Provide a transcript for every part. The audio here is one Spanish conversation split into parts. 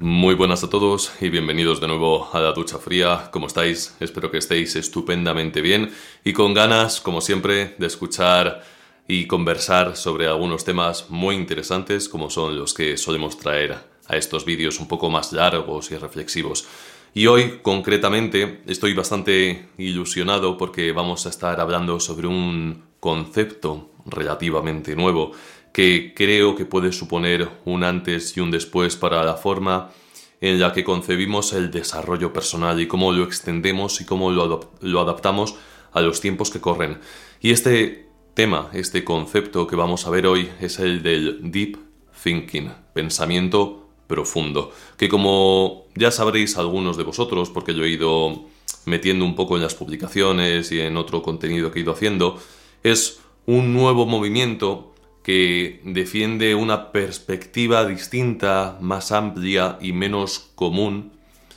Muy buenas a todos y bienvenidos de nuevo a la ducha fría. ¿Cómo estáis? Espero que estéis estupendamente bien y con ganas, como siempre, de escuchar y conversar sobre algunos temas muy interesantes como son los que solemos traer a estos vídeos un poco más largos y reflexivos. Y hoy, concretamente, estoy bastante ilusionado porque vamos a estar hablando sobre un concepto relativamente nuevo que creo que puede suponer un antes y un después para la forma en la que concebimos el desarrollo personal y cómo lo extendemos y cómo lo, lo adaptamos a los tiempos que corren. Y este tema, este concepto que vamos a ver hoy es el del deep thinking, pensamiento profundo, que como ya sabréis algunos de vosotros, porque lo he ido metiendo un poco en las publicaciones y en otro contenido que he ido haciendo, es un nuevo movimiento que defiende una perspectiva distinta, más amplia y menos común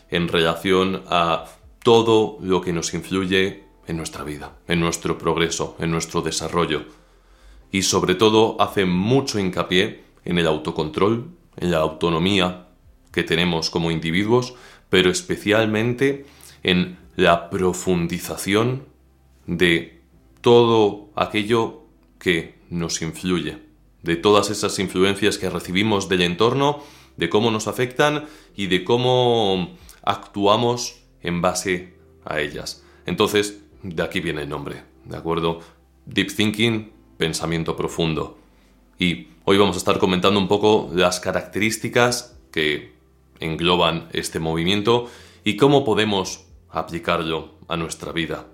en relación a todo lo que nos influye en nuestra vida, en nuestro progreso, en nuestro desarrollo. Y sobre todo hace mucho hincapié en el autocontrol, en la autonomía que tenemos como individuos, pero especialmente en la profundización de todo aquello que nos influye, de todas esas influencias que recibimos del entorno, de cómo nos afectan y de cómo actuamos en base a ellas. Entonces, de aquí viene el nombre, ¿de acuerdo? Deep Thinking, pensamiento profundo. Y hoy vamos a estar comentando un poco las características que engloban este movimiento y cómo podemos aplicarlo a nuestra vida.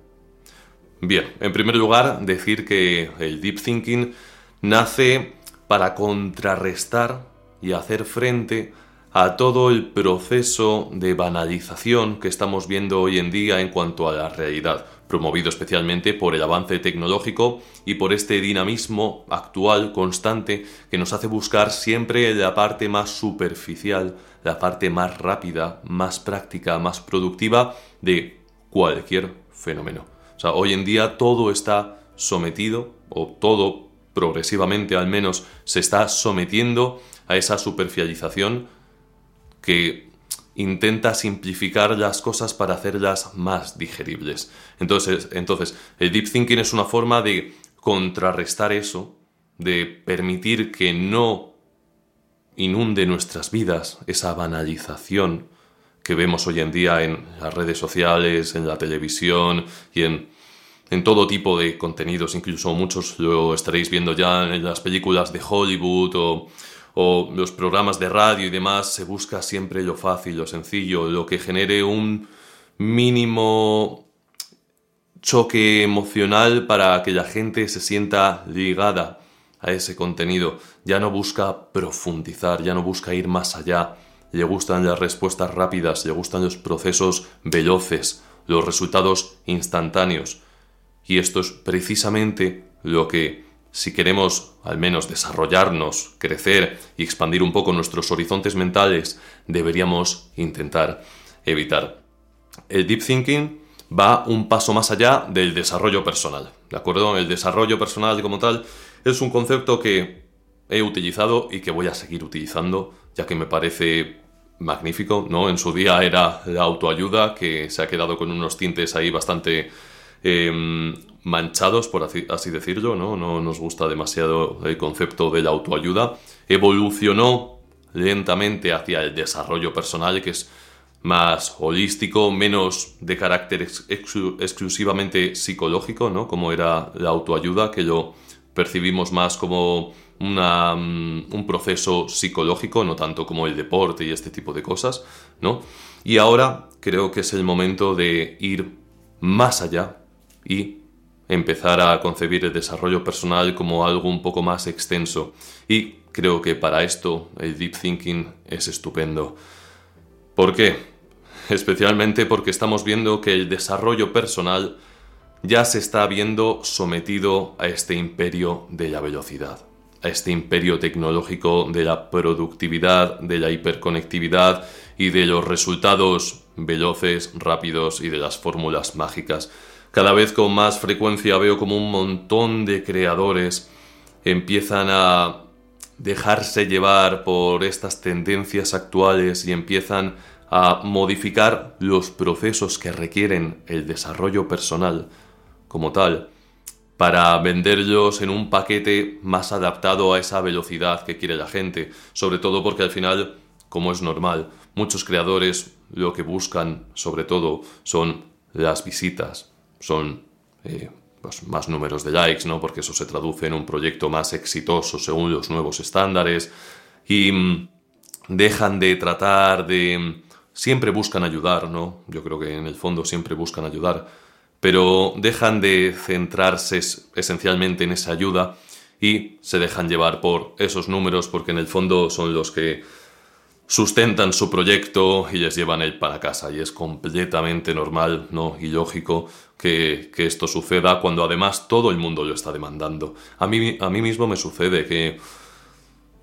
Bien, en primer lugar, decir que el deep thinking nace para contrarrestar y hacer frente a todo el proceso de banalización que estamos viendo hoy en día en cuanto a la realidad, promovido especialmente por el avance tecnológico y por este dinamismo actual constante que nos hace buscar siempre la parte más superficial, la parte más rápida, más práctica, más productiva de cualquier fenómeno. O sea, hoy en día todo está sometido, o todo progresivamente al menos, se está sometiendo a esa superficialización que intenta simplificar las cosas para hacerlas más digeribles. Entonces, entonces, el deep thinking es una forma de contrarrestar eso, de permitir que no inunde nuestras vidas esa banalización que vemos hoy en día en las redes sociales, en la televisión y en, todo tipo de contenidos, incluso muchos lo estaréis viendo ya en las películas de Hollywood o, o los programas de radio y demás, se busca siempre lo fácil, lo sencillo, lo que genere un mínimo choque emocional para que la gente se sienta ligada a ese contenido. Ya no busca profundizar, ya no busca ir más allá. Le gustan las respuestas rápidas, le gustan los procesos veloces, los resultados instantáneos. Y esto es precisamente lo que, si queremos al menos desarrollarnos, crecer y expandir un poco nuestros horizontes mentales, deberíamos intentar evitar. El deep thinking va un paso más allá del desarrollo personal. ¿De acuerdo? El desarrollo personal como tal es un concepto que he utilizado y que voy a seguir utilizando, ya que me parece magnífico, ¿no? En su día era la autoayuda, que se ha quedado con unos tintes ahí bastante eh, manchados, por así, decirlo, ¿no? No nos gusta demasiado el concepto de la autoayuda. Evolucionó lentamente hacia el desarrollo personal, que es más holístico, menos de carácter ex- exclu- exclusivamente psicológico, ¿no? Como era la autoayuda, que lo percibimos más como mm, un proceso psicológico, no tanto como el deporte y este tipo de cosas, ¿no? Y ahora creo que es el momento de ir más allá y empezar a concebir el desarrollo personal como algo un poco más extenso. ¿Y creo que para esto el deep thinking es estupendo. ¿Por qué? Especialmente porque estamos viendo que el desarrollo personal ya se está viendo sometido a este imperio de la velocidad, este imperio tecnológico de la productividad, de la hiperconectividad y de los resultados veloces, rápidos y de las fórmulas mágicas. Cada vez con más frecuencia veo como un montón de creadores empiezan a dejarse llevar por estas tendencias actuales y empiezan a modificar los procesos que requieren el desarrollo personal como tal para venderlos en un paquete más adaptado a esa velocidad que quiere la gente, sobre todo porque al final, como es normal, muchos creadores lo que buscan sobre todo son las visitas, son eh, pues, más números de likes, ¿no? Porque eso se traduce en un proyecto más exitoso según los nuevos estándares y mm, dejan de tratar de... Mm, siempre buscan ayudar, ¿no? Yo creo que en el fondo siempre buscan ayudar, pero dejan de centrarse esencialmente en esa ayuda y se dejan llevar por esos números porque en el fondo son los que sustentan su proyecto y les llevan el para casa y es completamente normal ¿no? y lógico que, esto suceda cuando además todo el mundo lo está demandando. A mí, a mí mismo me sucede que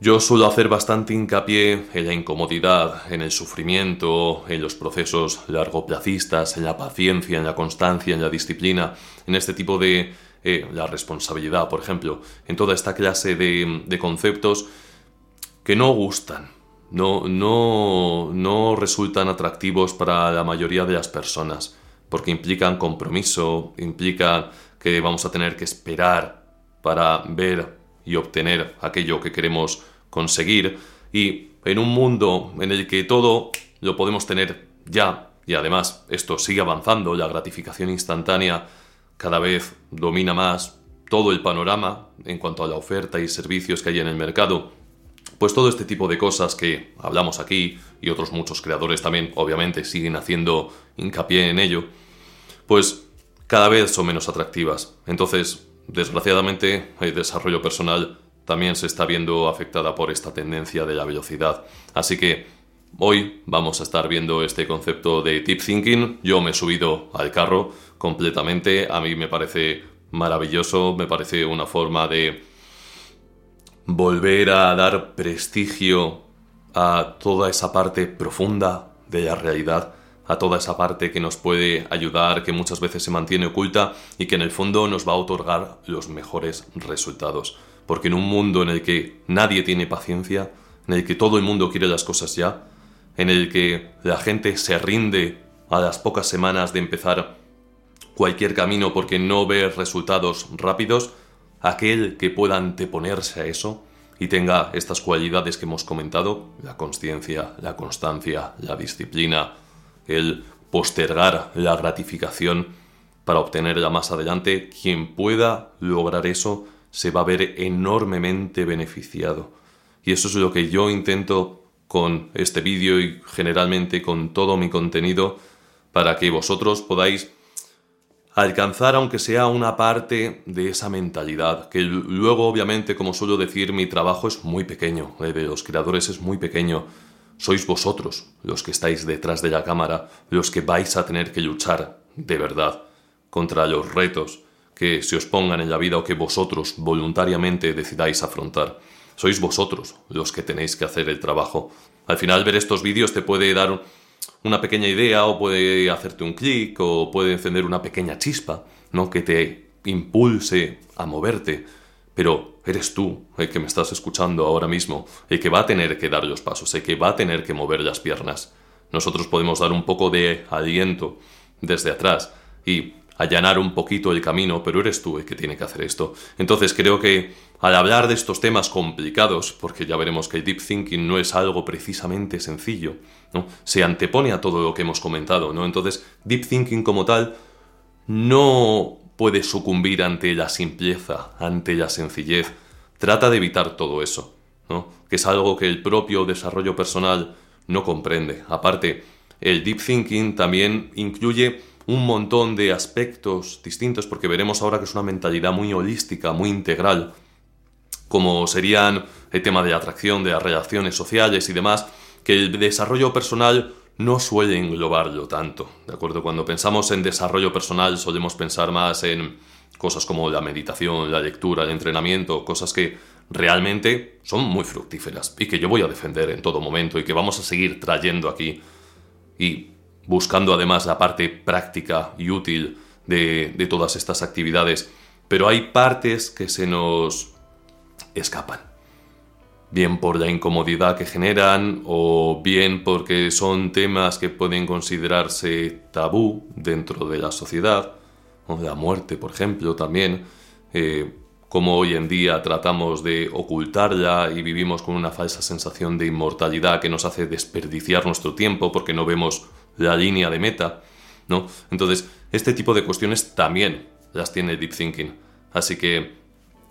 yo suelo hacer bastante hincapié en la incomodidad, en el sufrimiento, en los procesos largoplacistas, en la paciencia, en la constancia, en la disciplina, en este tipo de... Eh, la responsabilidad, por ejemplo, en toda esta clase de, de conceptos que no gustan, no, no, no resultan atractivos para la mayoría de las personas porque implican compromiso, implican que vamos a tener que esperar para ver y obtener aquello que queremos conseguir y en un mundo en el que todo lo podemos tener ya y además esto sigue avanzando, la gratificación instantánea cada vez domina más todo el panorama en cuanto a la oferta y servicios que hay en el mercado, pues todo este tipo de cosas que hablamos aquí y otros muchos creadores también obviamente siguen haciendo hincapié en ello, pues cada vez son menos atractivas. Entonces, desgraciadamente, el desarrollo personal también se está viendo afectada por esta tendencia de la velocidad. Así que hoy vamos a estar viendo este concepto de deep thinking. Yo me he subido al carro completamente. A mí me parece maravilloso, me parece una forma de volver a dar prestigio a toda esa parte profunda de la realidad a toda esa parte que nos puede ayudar, que muchas veces se mantiene oculta y que en el fondo nos va a otorgar los mejores resultados. Porque en un mundo en el que nadie tiene paciencia, en el que todo el mundo quiere las cosas ya, en el que la gente se rinde a las pocas semanas de empezar cualquier camino porque no ve resultados rápidos, aquel que pueda anteponerse a eso y tenga estas cualidades que hemos comentado, la conciencia, la constancia, la disciplina, el postergar la gratificación para obtenerla más adelante, quien pueda lograr eso se va a ver enormemente beneficiado. Y eso es lo que yo intento con este vídeo y generalmente con todo mi contenido para que vosotros podáis alcanzar aunque sea una parte de esa mentalidad, que luego obviamente como suelo decir mi trabajo es muy pequeño, el de los creadores es muy pequeño, sois vosotros los que estáis detrás de la cámara, los que vais a tener que luchar de verdad contra los retos que se os pongan en la vida o que vosotros voluntariamente decidáis afrontar. Sois vosotros los que tenéis que hacer el trabajo. Al final ver estos vídeos te puede dar una pequeña idea o puede hacerte un clic o puede encender una pequeña chispa, ¿no? que te impulse a moverte pero eres tú el que me estás escuchando ahora mismo, el que va a tener que dar los pasos, el que va a tener que mover las piernas. Nosotros podemos dar un poco de aliento desde atrás y allanar un poquito el camino, pero eres tú el que tiene que hacer esto. Entonces creo que al hablar de estos temas complicados, porque ya veremos que el deep thinking no es algo precisamente sencillo, ¿no? Se antepone a todo lo que hemos comentado, ¿no? Entonces, deep thinking como tal no puede sucumbir ante la simpleza, ante la sencillez. Trata de evitar todo eso, ¿no? que es algo que el propio desarrollo personal no comprende. Aparte, el deep thinking también incluye un montón de aspectos distintos, porque veremos ahora que es una mentalidad muy holística, muy integral. como serían el tema de atracción, de las relaciones sociales y demás, que el desarrollo personal no suele englobarlo tanto, ¿de acuerdo? Cuando pensamos en desarrollo personal solemos pensar más en cosas como la meditación, la lectura, el entrenamiento, cosas que realmente son muy fructíferas y que yo voy a defender en todo momento y que vamos a seguir trayendo aquí y buscando además la parte práctica y útil de, de todas estas actividades. Pero hay partes que se nos escapan. Bien por la incomodidad que generan o bien porque son temas que pueden considerarse tabú dentro de la sociedad, o la muerte, por ejemplo, también, eh, como hoy en día tratamos de ocultarla y vivimos con una falsa sensación de inmortalidad que nos hace desperdiciar nuestro tiempo porque no vemos la línea de meta, ¿no? Entonces, este tipo de cuestiones también las tiene Deep Thinking. Así que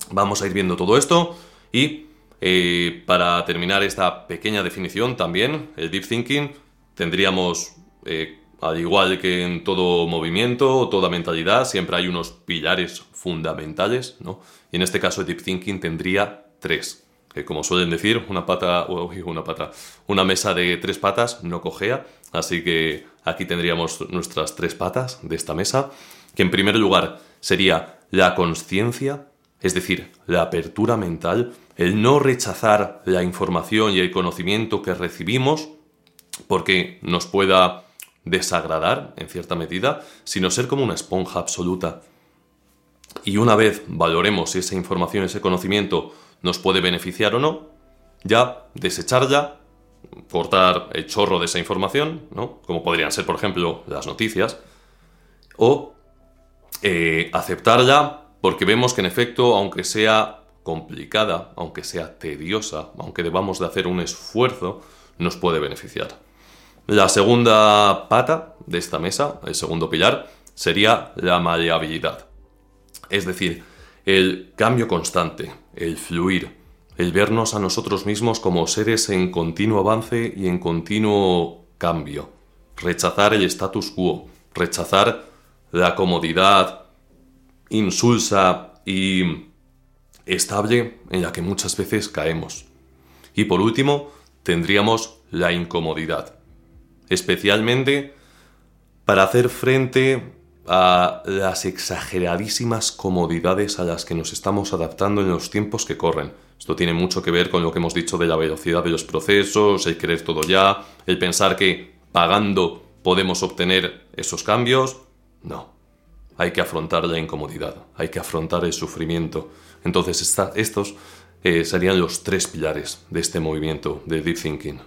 vamos a ir viendo todo esto y eh, para terminar esta pequeña definición también, el Deep Thinking, tendríamos, eh, al igual que en todo movimiento o toda mentalidad, siempre hay unos pilares fundamentales, ¿no? Y en este caso el Deep Thinking tendría tres. Que como suelen decir, una pata, una pata, una mesa de tres patas no cojea, así que aquí tendríamos nuestras tres patas de esta mesa, que en primer lugar sería la conciencia, es decir, la apertura mental, el no rechazar la información y el conocimiento que recibimos porque nos pueda desagradar en cierta medida, sino ser como una esponja absoluta. Y una vez valoremos si esa información, ese conocimiento nos puede beneficiar o no, ya desecharla, cortar el chorro de esa información, ¿no? como podrían ser, por ejemplo, las noticias, o eh, aceptarla porque vemos que en efecto, aunque sea complicada, aunque sea tediosa, aunque debamos de hacer un esfuerzo, nos puede beneficiar. La segunda pata de esta mesa, el segundo pilar, sería la maleabilidad. Es decir, el cambio constante, el fluir, el vernos a nosotros mismos como seres en continuo avance y en continuo cambio. Rechazar el status quo, rechazar la comodidad, insulsa y estable en la que muchas veces caemos. Y por último, tendríamos la incomodidad, especialmente para hacer frente a las exageradísimas comodidades a las que nos estamos adaptando en los tiempos que corren. Esto tiene mucho que ver con lo que hemos dicho de la velocidad de los procesos, el querer todo ya, el pensar que pagando podemos obtener esos cambios. No hay que afrontar la incomodidad, hay que afrontar el sufrimiento. Entonces estos eh, serían los tres pilares de este movimiento de Deep Thinking.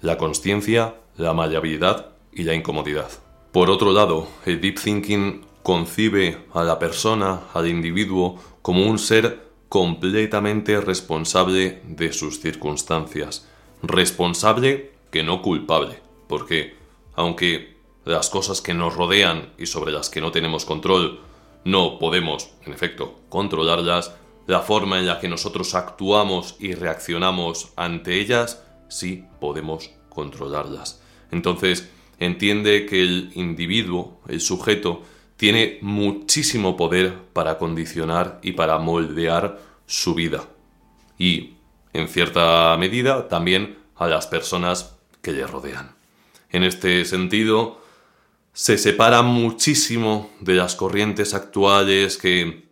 La consciencia, la maleabilidad y la incomodidad. Por otro lado, el Deep Thinking concibe a la persona, al individuo, como un ser completamente responsable de sus circunstancias. Responsable que no culpable, porque aunque las cosas que nos rodean y sobre las que no tenemos control, no podemos, en efecto, controlarlas, la forma en la que nosotros actuamos y reaccionamos ante ellas, sí podemos controlarlas. Entonces, entiende que el individuo, el sujeto, tiene muchísimo poder para condicionar y para moldear su vida. Y, en cierta medida, también a las personas que le rodean. En este sentido, se separa muchísimo de las corrientes actuales que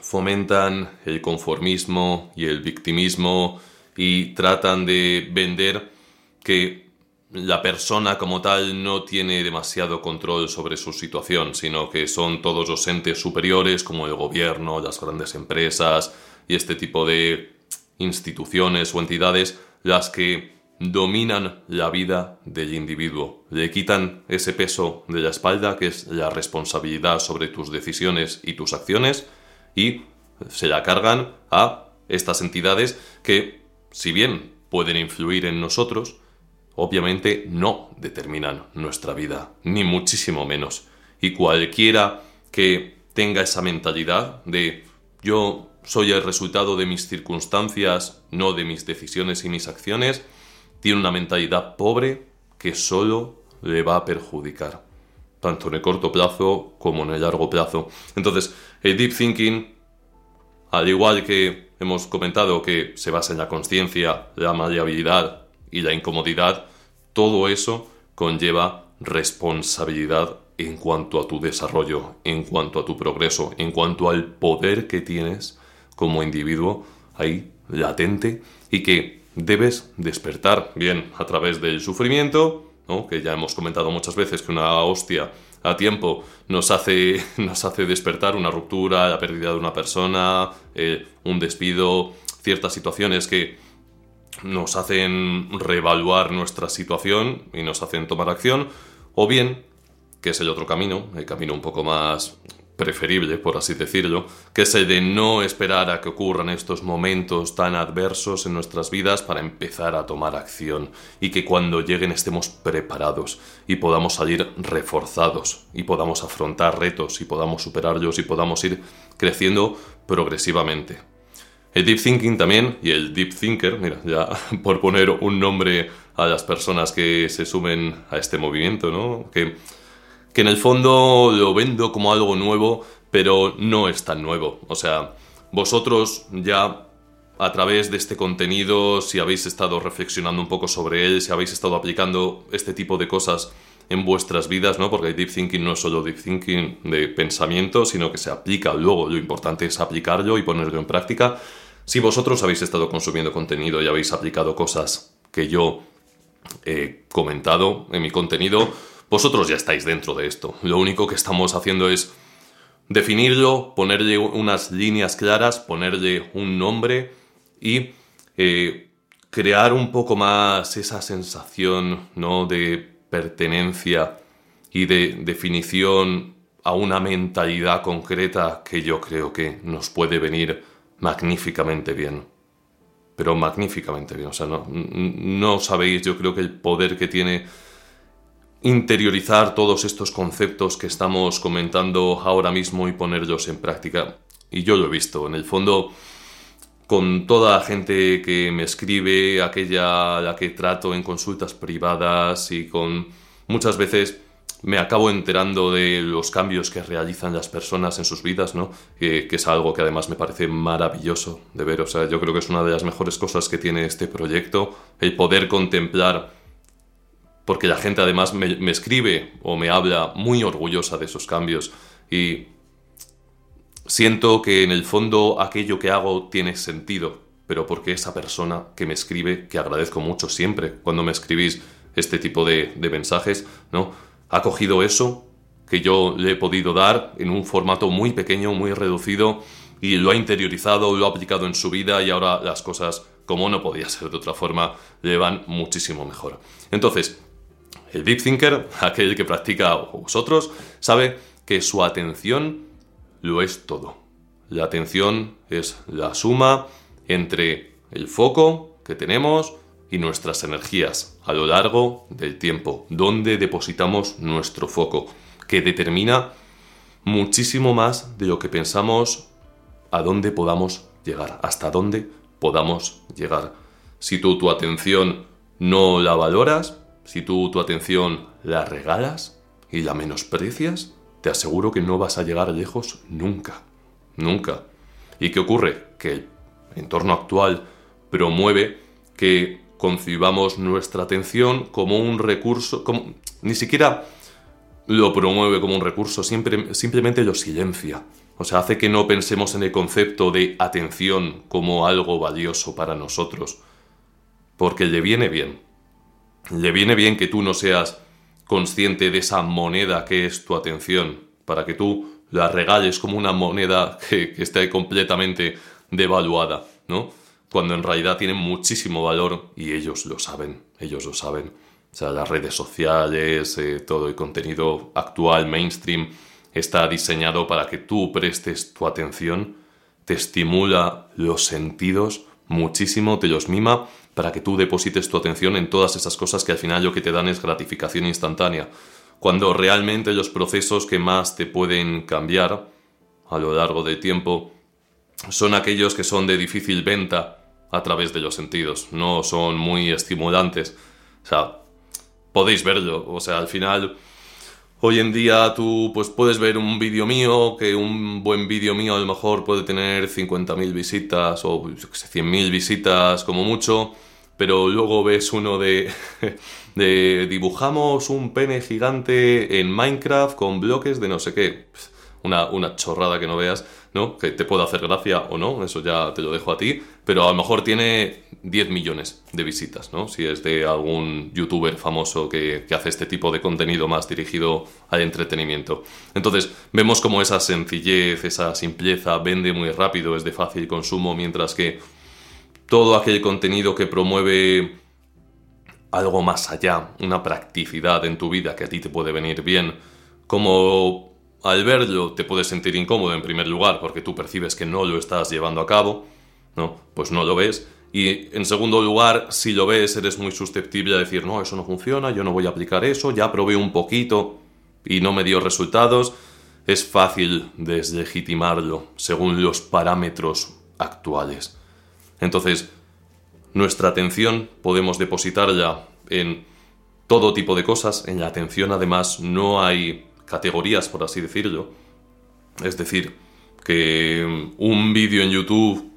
fomentan el conformismo y el victimismo y tratan de vender que la persona como tal no tiene demasiado control sobre su situación, sino que son todos los entes superiores como el gobierno, las grandes empresas y este tipo de instituciones o entidades las que dominan la vida del individuo, le quitan ese peso de la espalda que es la responsabilidad sobre tus decisiones y tus acciones y se la cargan a estas entidades que, si bien pueden influir en nosotros, obviamente no determinan nuestra vida, ni muchísimo menos. Y cualquiera que tenga esa mentalidad de yo soy el resultado de mis circunstancias, no de mis decisiones y mis acciones, tiene una mentalidad pobre que solo le va a perjudicar, tanto en el corto plazo como en el largo plazo. Entonces, el deep thinking, al igual que hemos comentado que se basa en la conciencia, la maleabilidad y la incomodidad, todo eso conlleva responsabilidad en cuanto a tu desarrollo, en cuanto a tu progreso, en cuanto al poder que tienes como individuo ahí latente y que debes despertar bien a través del sufrimiento, ¿no? que ya hemos comentado muchas veces que una hostia a tiempo nos hace, nos hace despertar una ruptura, la pérdida de una persona, eh, un despido, ciertas situaciones que nos hacen reevaluar nuestra situación y nos hacen tomar acción, o bien, que es el otro camino, el camino un poco más preferible, por así decirlo, que es el de no esperar a que ocurran estos momentos tan adversos en nuestras vidas para empezar a tomar acción y que cuando lleguen estemos preparados y podamos salir reforzados y podamos afrontar retos y podamos superarlos y podamos ir creciendo progresivamente. El deep thinking también y el deep thinker, mira, ya por poner un nombre a las personas que se sumen a este movimiento, ¿no? Que que en el fondo lo vendo como algo nuevo, pero no es tan nuevo. O sea, vosotros ya a través de este contenido, si habéis estado reflexionando un poco sobre él, si habéis estado aplicando este tipo de cosas en vuestras vidas, ¿no? Porque deep thinking no es solo deep thinking de pensamiento, sino que se aplica luego. Lo importante es aplicarlo y ponerlo en práctica. Si vosotros habéis estado consumiendo contenido y habéis aplicado cosas que yo he comentado en mi contenido, vosotros ya estáis dentro de esto. Lo único que estamos haciendo es definirlo, ponerle unas líneas claras, ponerle un nombre y eh, crear un poco más esa sensación ¿no? de pertenencia y de definición a una mentalidad concreta que yo creo que nos puede venir magníficamente bien. Pero magníficamente bien. O sea, no, no sabéis, yo creo que el poder que tiene interiorizar todos estos conceptos que estamos comentando ahora mismo y ponerlos en práctica. Y yo lo he visto, en el fondo, con toda la gente que me escribe, aquella a la que trato en consultas privadas y con muchas veces me acabo enterando de los cambios que realizan las personas en sus vidas, ¿no? Que, que, es algo que además me parece maravilloso de ver. O sea, yo creo que es una de las mejores cosas que tiene este proyecto, el poder contemplar porque la gente además me, escribe o me habla muy orgullosa de esos cambios y siento que en el fondo aquello que hago tiene sentido, pero porque esa persona que me escribe, que agradezco mucho siempre cuando me escribís este tipo de, de mensajes, ¿no? Ha cogido eso que yo le he podido dar en un formato muy pequeño, muy reducido, y lo ha interiorizado, lo ha aplicado en su vida y ahora las cosas, como no podía ser de otra forma, le van muchísimo mejor. Entonces, el deep thinker, aquel que practica vosotros, sabe que su atención lo es todo. La atención es la suma entre el foco que tenemos y nuestras energías a lo largo del tiempo, donde depositamos nuestro foco, que determina muchísimo más de lo que pensamos a dónde podamos llegar, hasta dónde podamos llegar. Si tú tu atención no la valoras, si tú tu atención la regalas y la menosprecias, te aseguro que no vas a llegar lejos nunca. Nunca. ¿Y qué ocurre? Que el entorno actual promueve que concibamos nuestra atención como un recurso, como, ni siquiera lo promueve como un recurso, siempre, simplemente lo silencia. O sea, hace que no pensemos en el concepto de atención como algo valioso para nosotros, porque le viene bien le viene bien que tú no seas consciente de esa moneda que es tu atención, para que tú la regales como una moneda que, esté completamente devaluada, ¿no? Cuando en realidad tiene muchísimo valor y ellos lo saben, ellos lo saben. O sea, las redes sociales, eh, todo el contenido actual, mainstream, está diseñado para que tú prestes tu atención, te estimula los sentidos muchísimo, te los mima para que tú deposites tu atención en todas esas cosas que al final lo que te dan es gratificación instantánea, cuando realmente los procesos que más te pueden cambiar a lo largo del tiempo son aquellos que son de difícil venta a través de los sentidos, no son muy estimulantes. O sea, podéis verlo, o sea, al final Hoy en día tú pues puedes ver un vídeo mío, que un buen vídeo mío a lo mejor puede tener 50.000 visitas o yo qué sé, 100.000 visitas como mucho, pero luego ves uno de, de dibujamos un pene gigante en Minecraft con bloques de no sé qué. Una, una chorrada que no veas, ¿no? Que te puede hacer gracia o no, eso ya te lo dejo a ti, pero a lo mejor tiene 10 millones de visitas, ¿no? Si es de algún youtuber famoso que, hace este tipo de contenido más dirigido al entretenimiento. Entonces, vemos como esa sencillez, esa simpleza vende muy rápido, es de fácil consumo, mientras que todo aquel contenido que promueve algo más allá, una practicidad en tu vida que a ti te puede venir bien, como al verlo te puedes sentir incómodo en primer lugar porque tú percibes que no lo estás llevando a cabo, ¿no? Pues no lo ves. Y en segundo lugar, si lo ves, eres muy susceptible a decir, no, eso no funciona, yo no voy a aplicar eso, ya probé un poquito y no me dio resultados. Es fácil deslegitimarlo según los parámetros actuales. Entonces, nuestra atención podemos depositarla en todo tipo de cosas. En la atención, además, no hay categorías, por así decirlo. Es decir, que un vídeo en YouTube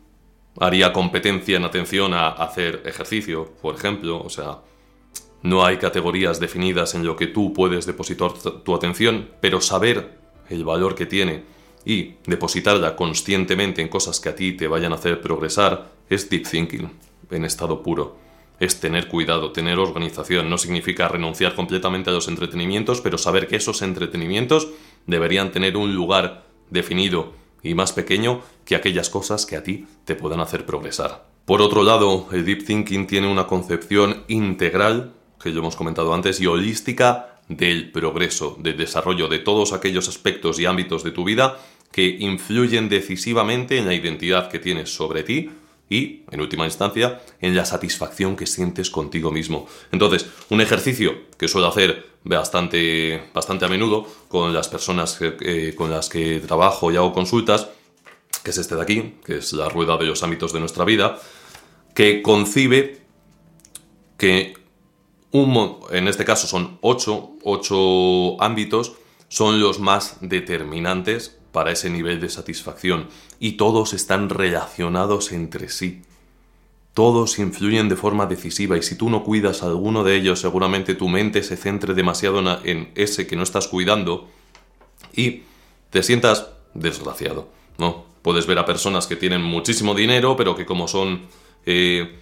haría competencia en atención a hacer ejercicio, por ejemplo. O sea, no hay categorías definidas en lo que tú puedes depositar tu atención, pero saber el valor que tiene y depositarla conscientemente en cosas que a ti te vayan a hacer progresar es deep thinking en estado puro. Es tener cuidado, tener organización. No significa renunciar completamente a los entretenimientos, pero saber que esos entretenimientos deberían tener un lugar definido y más pequeño que aquellas cosas que a ti te puedan hacer progresar. Por otro lado, el deep thinking tiene una concepción integral, que ya hemos comentado antes, y holística del progreso, del desarrollo de todos aquellos aspectos y ámbitos de tu vida que influyen decisivamente en la identidad que tienes sobre ti y, en última instancia, en la satisfacción que sientes contigo mismo. Entonces, un ejercicio que suelo hacer bastante, bastante a menudo con las personas con las que trabajo y hago consultas, que es este de aquí, que es la rueda de los ámbitos de nuestra vida, que concibe que un, en este caso son ocho, ocho ámbitos, son los más determinantes para ese nivel de satisfacción y todos están relacionados entre sí. Todos influyen de forma decisiva y si tú no cuidas alguno de ellos seguramente tu mente se centre demasiado en ese que no estás cuidando y te sientas desgraciado, ¿no? Puedes ver a personas que tienen muchísimo dinero pero que como son eh,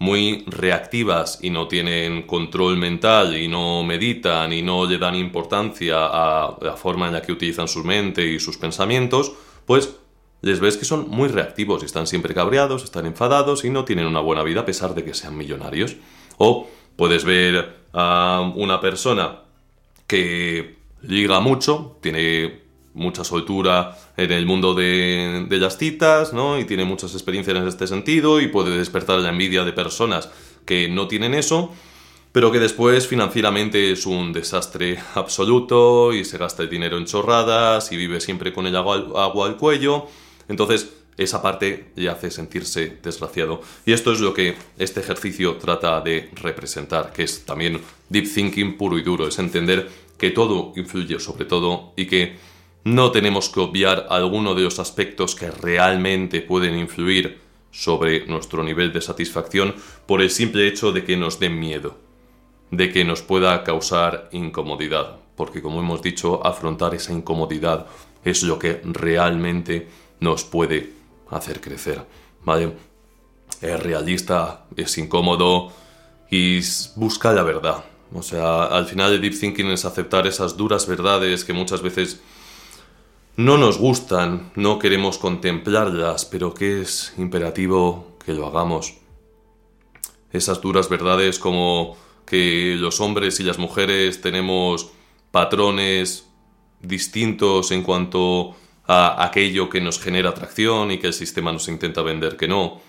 muy reactivas y no tienen control mental y no meditan y no le dan importancia a la forma en la que utilizan su mente y sus pensamientos, pues les ves que son muy reactivos y están siempre cabreados, están enfadados y no tienen una buena vida a pesar de que sean millonarios. O puedes ver a una persona que liga mucho, tiene mucha soltura en el mundo de, las citas, ¿no? Y tiene muchas experiencias en este sentido y puede despertar la envidia de personas que no tienen eso, pero que después financieramente es un desastre absoluto y se gasta el dinero en chorradas y vive siempre con el agua al cuello. Entonces, esa parte le hace sentirse desgraciado. Y esto es lo que este ejercicio trata de representar, que es también deep thinking puro y duro, es entender que todo influye sobre todo y que no tenemos que obviar alguno de los aspectos que realmente pueden influir sobre nuestro nivel de satisfacción por el simple hecho de que nos den miedo, de que nos pueda causar incomodidad, porque como hemos dicho, afrontar esa incomodidad es lo que realmente nos puede hacer crecer, ¿vale? Es realista, es incómodo y busca la verdad. O sea, al final el deep thinking es aceptar esas duras verdades que muchas veces no nos gustan, no queremos contemplarlas, pero que es imperativo que lo hagamos. Esas duras verdades como que los hombres y las mujeres tenemos patrones distintos en cuanto a aquello que nos genera atracción y que el sistema nos intenta vender que no.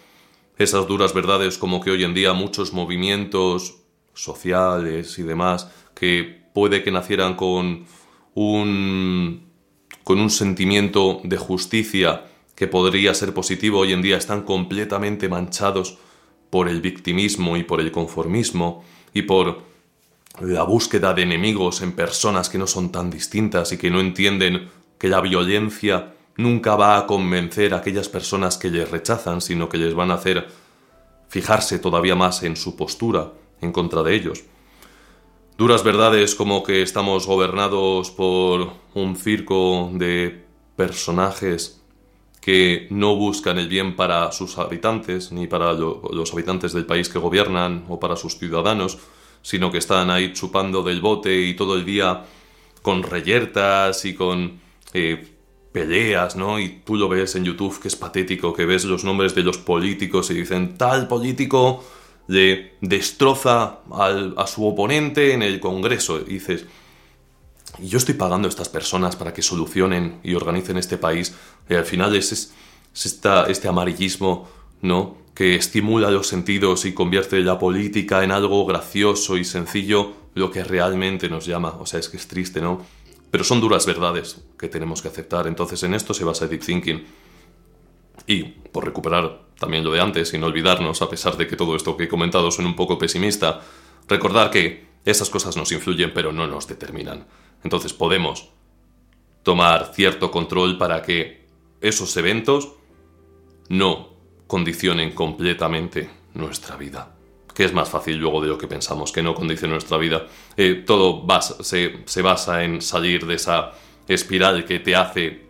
Esas duras verdades como que hoy en día muchos movimientos sociales y demás que puede que nacieran con un con un sentimiento de justicia que podría ser positivo hoy en día están completamente manchados por el victimismo y por el conformismo y por la búsqueda de enemigos en personas que no son tan distintas y que no entienden que la violencia nunca va a convencer a aquellas personas que les rechazan, sino que les van a hacer fijarse todavía más en su postura en contra de ellos. Duras verdades como que estamos gobernados por un circo de personajes que no buscan el bien para sus habitantes, ni para los habitantes del país que gobiernan o para sus ciudadanos, sino que están ahí chupando del bote y todo el día con reyertas y con eh, peleas, ¿no? Y tú lo ves en YouTube que es patético, que ves los nombres de los políticos y dicen tal político le destroza a su oponente en el Congreso. Y dices, yo estoy pagando a estas personas para que solucionen y organicen este país. Y al final es, es, este amarillismo, ¿no? Que estimula los sentidos y convierte la política en algo gracioso y sencillo, lo que realmente nos llama. O sea, es que es triste, ¿no? Pero son duras verdades que tenemos que aceptar. Entonces en esto se basa Deep Thinking. Y por recuperar también lo de antes no olvidarnos, a pesar de que todo esto que he comentado suene un poco pesimista, recordar que esas cosas nos influyen pero no nos determinan. Entonces podemos tomar cierto control para que esos eventos no condicionen completamente nuestra vida que es más fácil luego de lo que pensamos, que no condiciona nuestra vida. Eh, todo se, se basa en salir de esa espiral que te hace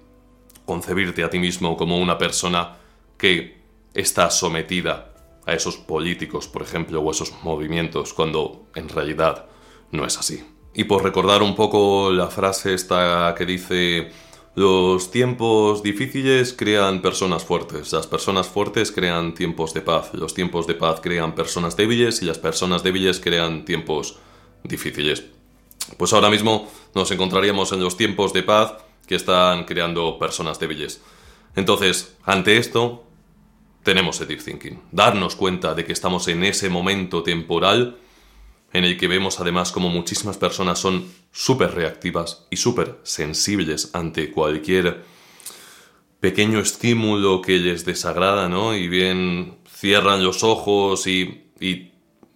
concebirte a ti mismo como una persona que está sometida a esos políticos, por ejemplo, o esos movimientos, cuando en realidad no es así. Y por recordar un poco la frase esta que dice los tiempos difíciles crean personas fuertes, las personas fuertes crean tiempos de paz, los tiempos de paz crean personas débiles y las personas débiles crean tiempos difíciles. Pues ahora mismo nos encontraríamos en los tiempos de paz que están creando personas débiles. Entonces, ante esto, tenemos el deep thinking. Darnos cuenta de que estamos en ese momento temporal en el que vemos además como muchísimas personas son súper reactivas y súper sensibles ante cualquier pequeño estímulo que les desagrada, ¿no? Y bien cierran los ojos y,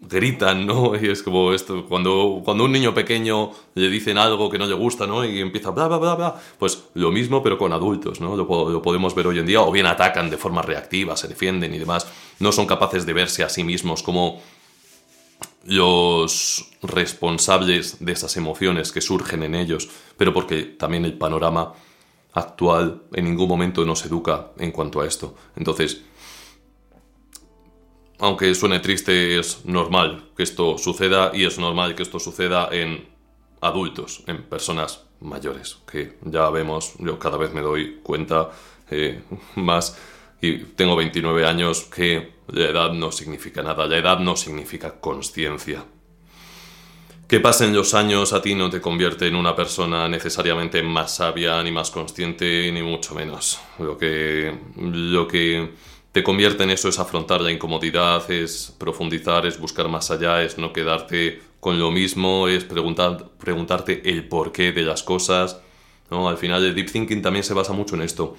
gritan, ¿no? Y es como esto, cuando, cuando un niño pequeño le dicen algo que no le gusta, ¿no? Y empieza bla, bla, bla, bla, pues lo mismo pero con adultos, ¿no? Lo podemos ver hoy en día, o bien atacan de forma reactiva, se defienden y demás, no son capaces de verse a sí mismos como los responsables de esas emociones que surgen en ellos, pero porque también el panorama actual en ningún momento nos educa en cuanto a esto. Entonces, aunque suene triste, es normal que esto suceda y es normal que esto suceda en adultos, en personas mayores, que ya vemos, yo cada vez me doy cuenta eh, más y tengo 29 años que la edad no significa nada, la edad no significa conciencia. Que pasen los años a ti no te convierte en una persona necesariamente más sabia, ni más consciente, ni mucho menos. Lo que, lo que te convierte en eso es afrontar la incomodidad, es profundizar, es buscar más allá, es no quedarte con lo mismo, es preguntar, preguntarte el porqué de las cosas. ¿no? Al final el deep thinking también se basa mucho en esto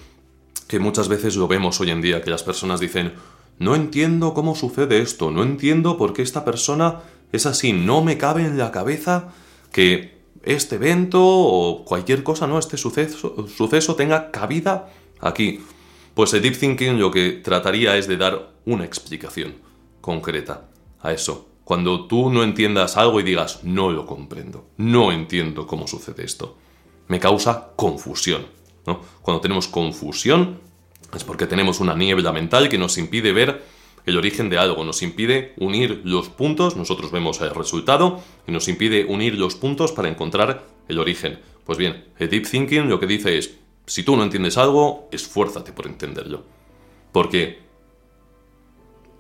que muchas veces lo vemos hoy en día, que las personas dicen, no entiendo cómo sucede esto, no entiendo por qué esta persona es así, no me cabe en la cabeza que este evento o cualquier cosa, no, este suceso, suceso tenga cabida aquí. Pues el deep thinking lo que trataría es de dar una explicación concreta a eso. Cuando tú no entiendas algo y digas, no lo comprendo, no entiendo cómo sucede esto, me causa confusión. Cuando tenemos confusión es porque tenemos una niebla mental que nos impide ver el origen de algo, nos impide unir los puntos, nosotros vemos el resultado y nos impide unir los puntos para encontrar el origen. Pues bien, el deep thinking lo que dice es, si tú no entiendes algo, esfuérzate por entenderlo. Porque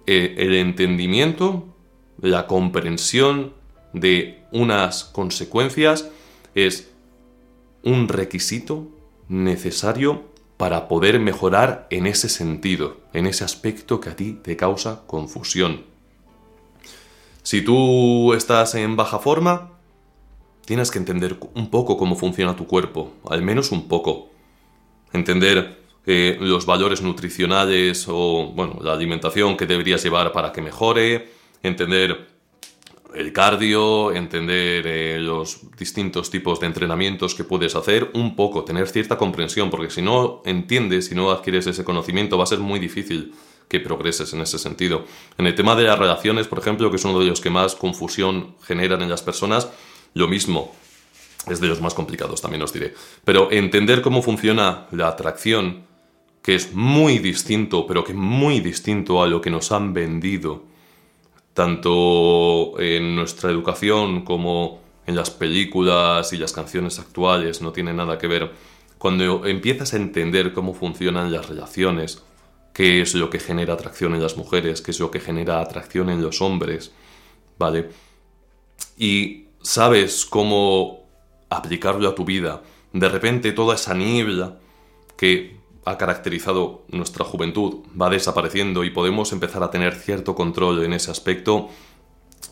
eh, el entendimiento, la comprensión de unas consecuencias es un requisito necesario para poder mejorar en ese sentido, en ese aspecto que a ti te causa confusión. Si tú estás en baja forma, tienes que entender un poco cómo funciona tu cuerpo, al menos un poco. Entender eh, los valores nutricionales o, bueno, la alimentación que deberías llevar para que mejore, entender el cardio, entender eh, los distintos tipos de entrenamientos que puedes hacer, un poco, tener cierta comprensión, porque si no entiendes, si no adquieres ese conocimiento, va a ser muy difícil que progreses en ese sentido. En el tema de las relaciones, por ejemplo, que es uno de los que más confusión generan en las personas, lo mismo, es de los más complicados, también os diré. Pero entender cómo funciona la atracción, que es muy distinto, pero que muy distinto a lo que nos han vendido tanto en nuestra educación como en las películas y las canciones actuales, no tiene nada que ver. Cuando empiezas a entender cómo funcionan las relaciones, qué es lo que genera atracción en las mujeres, qué es lo que genera atracción en los hombres, ¿vale? Y sabes cómo aplicarlo a tu vida, de repente toda esa niebla que ha caracterizado nuestra juventud va desapareciendo y podemos empezar a tener cierto control en ese aspecto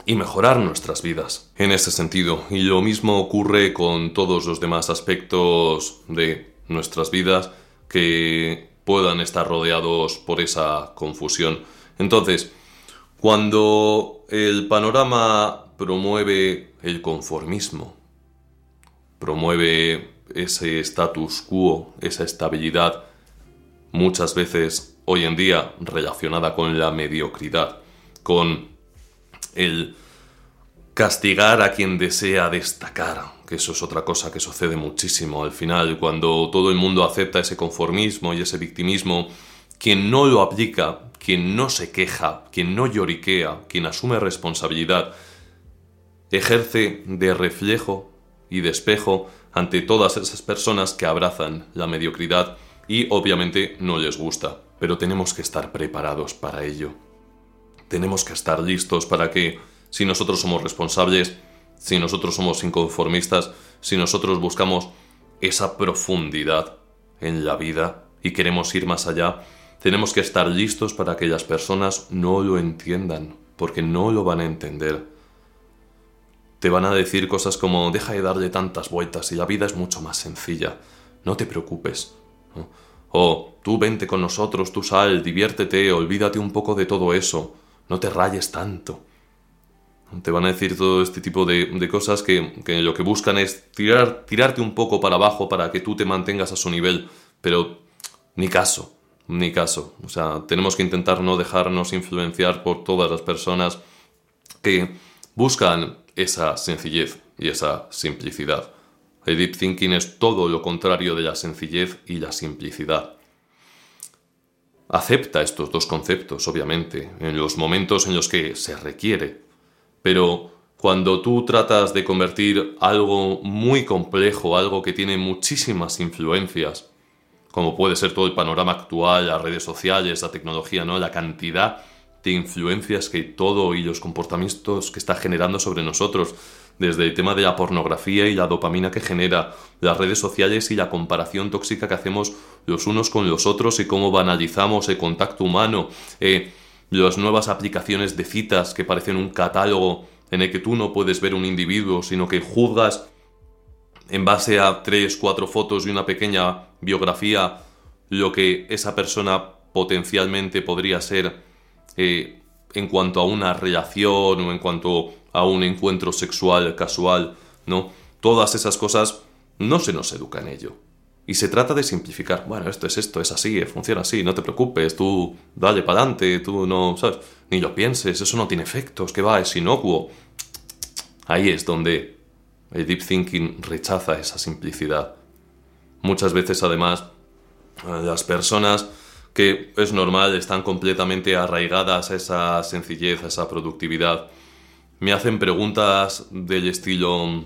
y mejorar nuestras vidas en ese sentido. Y lo mismo ocurre con todos los demás aspectos de nuestras vidas que puedan estar rodeados por esa confusión. Entonces, cuando el panorama promueve el conformismo, promueve ese status quo, esa estabilidad, muchas veces hoy en día relacionada con la mediocridad, con el castigar a quien desea destacar, que eso es otra cosa que sucede muchísimo. Al final, cuando todo el mundo acepta ese conformismo y ese victimismo, quien no lo aplica, quien no se queja, quien no lloriquea, quien asume responsabilidad, ejerce de reflejo y de espejo ante todas esas personas que abrazan la mediocridad y obviamente no les gusta, pero tenemos que estar preparados para ello. Tenemos que estar listos para que, si nosotros somos responsables, si nosotros somos inconformistas, si nosotros buscamos esa profundidad en la vida y queremos ir más allá, tenemos que estar listos para que las personas no lo entiendan, porque no lo van a entender. Te van a decir cosas como deja de darle tantas vueltas y la vida es mucho más sencilla. No te preocupes, o tú vente con nosotros, tú sal, diviértete, olvídate un poco de todo eso, no te rayes tanto. Te van a decir todo este tipo de, cosas que, lo que buscan es tirar, tirarte un poco para abajo para que tú te mantengas a su nivel, pero ni caso, ni caso. O sea, tenemos que intentar no dejarnos influenciar por todas las personas que buscan esa sencillez y esa simplicidad. El deep thinking es todo lo contrario de la sencillez y la simplicidad. Acepta estos dos conceptos, obviamente, en los momentos en los que se requiere, pero cuando tú tratas de convertir algo muy complejo, algo que tiene muchísimas influencias, como puede ser todo el panorama actual, las redes sociales, la tecnología, ¿no? La cantidad de influencias que todo y los comportamientos que está generando sobre nosotros, desde el tema de la pornografía y la dopamina que genera, las redes sociales y la comparación tóxica que hacemos los unos con los otros y cómo banalizamos el contacto humano, eh, las nuevas aplicaciones de citas que parecen un catálogo en el que tú no puedes ver un individuo, sino que juzgas en base a tres, cuatro fotos y una pequeña biografía lo que esa persona potencialmente podría ser eh, en cuanto a una relación o en cuanto a un encuentro sexual casual, ¿no? Todas esas cosas no se nos educa en ello. Y se trata de simplificar. Bueno, esto es esto, es así, funciona así, no te preocupes, tú dale para adelante, tú no, ¿sabes? Ni lo pienses, eso no tiene efectos, que va, es inocuo. Ahí es donde el deep thinking rechaza esa simplicidad. Muchas veces, además, las personas que es normal, están completamente arraigadas a esa sencillez, a esa productividad, me hacen preguntas del estilo,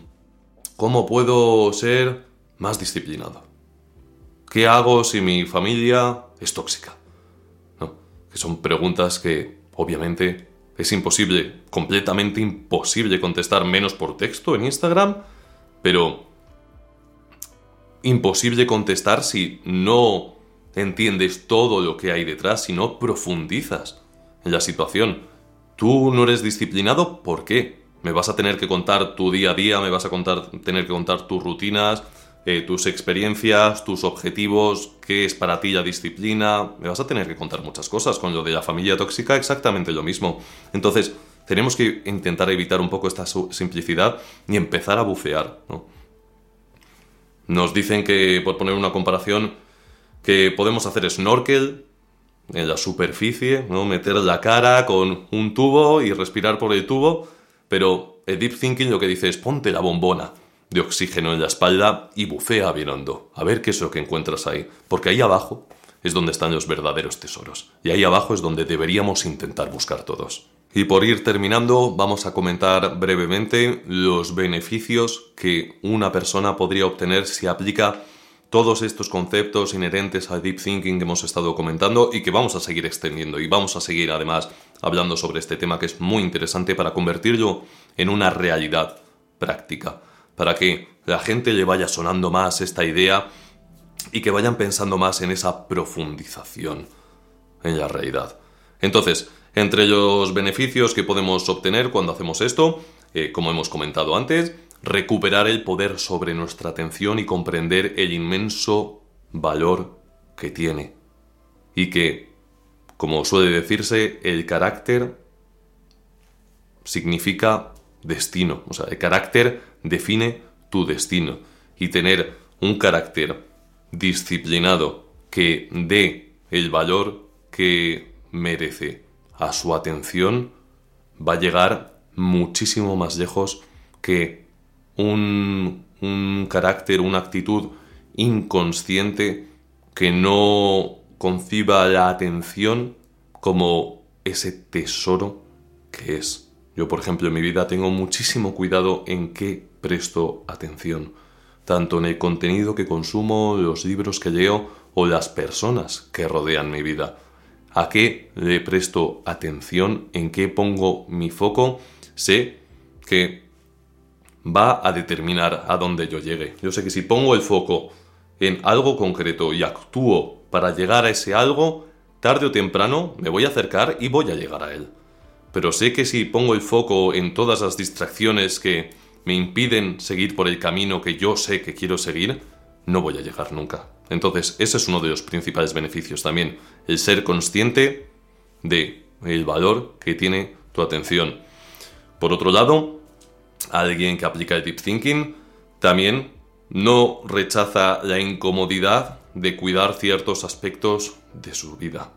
¿cómo puedo ser más disciplinado? ¿Qué hago si mi familia es tóxica? ¿No? Que son preguntas que obviamente es imposible, completamente imposible contestar menos por texto en Instagram, pero imposible contestar si no entiendes todo lo que hay detrás, si no profundizas en la situación. Tú no eres disciplinado, ¿por qué? Me vas a tener que contar tu día a día, me vas a contar, tener que contar tus rutinas, eh, tus experiencias, tus objetivos, qué es para ti la disciplina. Me vas a tener que contar muchas cosas. Con lo de la familia tóxica, exactamente lo mismo. Entonces, tenemos que intentar evitar un poco esta simplicidad y empezar a bucear. ¿no? Nos dicen que, por poner una comparación, que podemos hacer snorkel en la superficie, ¿no? meter la cara con un tubo y respirar por el tubo, pero el deep thinking lo que dice es ponte la bombona de oxígeno en la espalda y bucea bien hondo, a ver qué es lo que encuentras ahí, porque ahí abajo es donde están los verdaderos tesoros, y ahí abajo es donde deberíamos intentar buscar todos. Y por ir terminando, vamos a comentar brevemente los beneficios que una persona podría obtener si aplica todos estos conceptos inherentes al deep thinking que hemos estado comentando y que vamos a seguir extendiendo y vamos a seguir además hablando sobre este tema que es muy interesante para convertirlo en una realidad práctica, para que la gente le vaya sonando más esta idea y que vayan pensando más en esa profundización en la realidad. Entonces, entre los beneficios que podemos obtener cuando hacemos esto, eh, como hemos comentado antes, recuperar el poder sobre nuestra atención y comprender el inmenso valor que tiene. Y que, como suele decirse, el carácter significa destino. O sea, el carácter define tu destino. Y tener un carácter disciplinado que dé el valor que merece a su atención va a llegar muchísimo más lejos que un, un carácter, una actitud inconsciente que no conciba la atención como ese tesoro que es. Yo, por ejemplo, en mi vida tengo muchísimo cuidado en qué presto atención, tanto en el contenido que consumo, los libros que leo o las personas que rodean mi vida. ¿A qué le presto atención? ¿En qué pongo mi foco? Sé que va a determinar a dónde yo llegue. Yo sé que si pongo el foco en algo concreto y actúo para llegar a ese algo, tarde o temprano me voy a acercar y voy a llegar a él. Pero sé que si pongo el foco en todas las distracciones que me impiden seguir por el camino que yo sé que quiero seguir, no voy a llegar nunca. Entonces, ese es uno de los principales beneficios también, el ser consciente de el valor que tiene tu atención. Por otro lado, alguien que aplica el deep thinking también no rechaza la incomodidad de cuidar ciertos aspectos de su vida.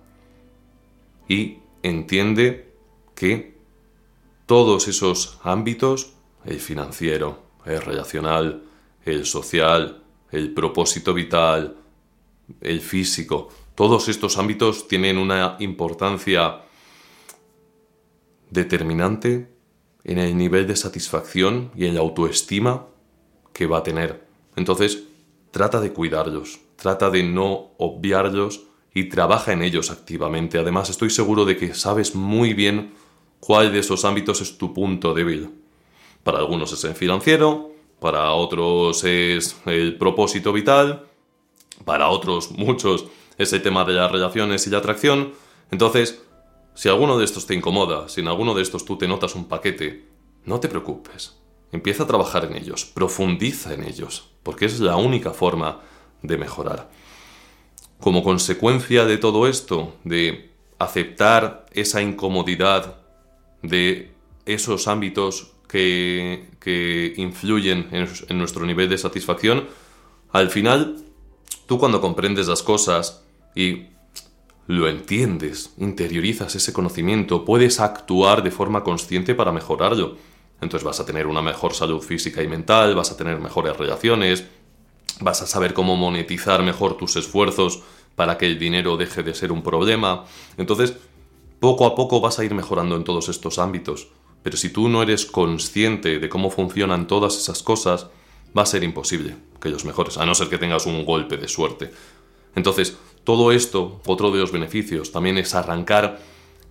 Y entiende que todos esos ámbitos, el financiero, el relacional, el social, el propósito vital, el físico, todos estos ámbitos tienen una importancia determinante en el nivel de satisfacción y en la autoestima que va a tener. Entonces, trata de cuidarlos, trata de no obviarlos y trabaja en ellos activamente. Además, estoy seguro de que sabes muy bien cuál de esos ámbitos es tu punto débil. Para algunos es el financiero, para otros es el propósito vital, para otros, muchos, es el tema de las relaciones y la atracción. Entonces, si alguno de estos te incomoda, si en alguno de estos tú te notas un paquete, no te preocupes. Empieza a trabajar en ellos, profundiza en ellos, porque es la única forma de mejorar. Como consecuencia de todo esto, de aceptar esa incomodidad de esos ámbitos que, que influyen en, en nuestro nivel de satisfacción, al final, tú cuando comprendes las cosas y lo entiendes, interiorizas ese conocimiento, puedes actuar de forma consciente para mejorarlo. Entonces vas a tener una mejor salud física y mental, vas a tener mejores relaciones, vas a saber cómo monetizar mejor tus esfuerzos para que el dinero deje de ser un problema. Entonces, poco a poco vas a ir mejorando en todos estos ámbitos. Pero si tú no eres consciente de cómo funcionan todas esas cosas, va a ser imposible que los mejores, a no ser que tengas un golpe de suerte. Entonces, todo esto, otro de los beneficios, también es arrancar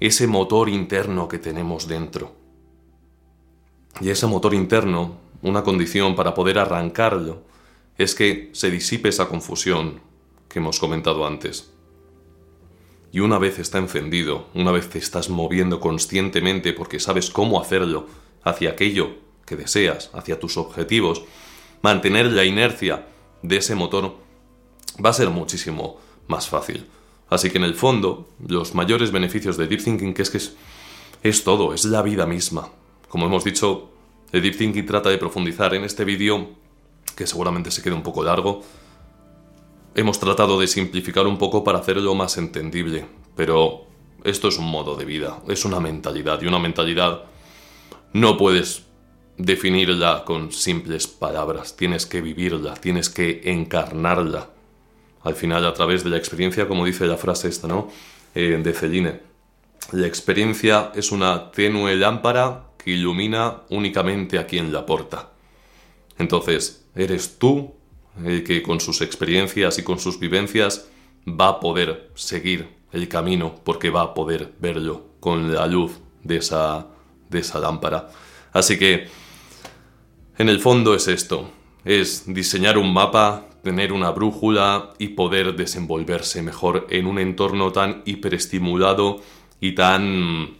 ese motor interno que tenemos dentro. Y ese motor interno, una condición para poder arrancarlo, es que se disipe esa confusión que hemos comentado antes. Y una vez está encendido, una vez te estás moviendo conscientemente porque sabes cómo hacerlo hacia aquello que deseas, hacia tus objetivos, mantener la inercia de ese motor va a ser muchísimo más fácil. Así que en el fondo, los mayores beneficios de Deep Thinking que es que es es todo, es la vida misma. Como hemos dicho, el Deep Thinking trata de profundizar en este vídeo, que seguramente se quede un poco largo. Hemos tratado de simplificar un poco para hacerlo más entendible, pero esto es un modo de vida, es una mentalidad, y una mentalidad no puedes definirla con simples palabras, tienes que vivirla, tienes que encarnarla. Al final, a través de la experiencia, como dice la frase esta, ¿no? Eh, de Celine, la experiencia es una tenue lámpara que ilumina únicamente a quien la porta. Entonces, eres tú el que con sus experiencias y con sus vivencias va a poder seguir el camino porque va a poder verlo con la luz de esa, de esa lámpara. Así que, en el fondo es esto, es diseñar un mapa, tener una brújula y poder desenvolverse mejor en un entorno tan hiperestimulado y tan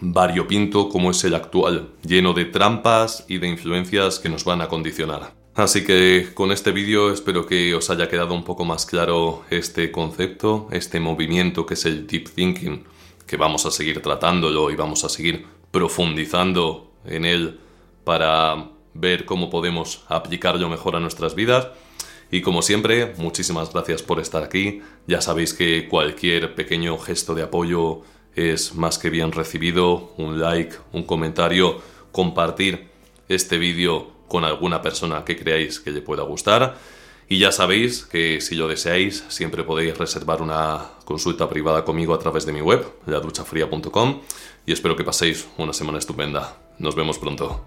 variopinto como es el actual, lleno de trampas y de influencias que nos van a condicionar. Así que con este vídeo espero que os haya quedado un poco más claro este concepto, este movimiento que es el deep thinking, que vamos a seguir tratándolo y vamos a seguir profundizando en él para ver cómo podemos aplicarlo mejor a nuestras vidas. Y como siempre, muchísimas gracias por estar aquí. Ya sabéis que cualquier pequeño gesto de apoyo es más que bien recibido, un like, un comentario, compartir este vídeo con alguna persona que creáis que le pueda gustar. Y ya sabéis que si lo deseáis, siempre podéis reservar una consulta privada conmigo a través de mi web, laduchafría.com, y espero que paséis una semana estupenda. Nos vemos pronto.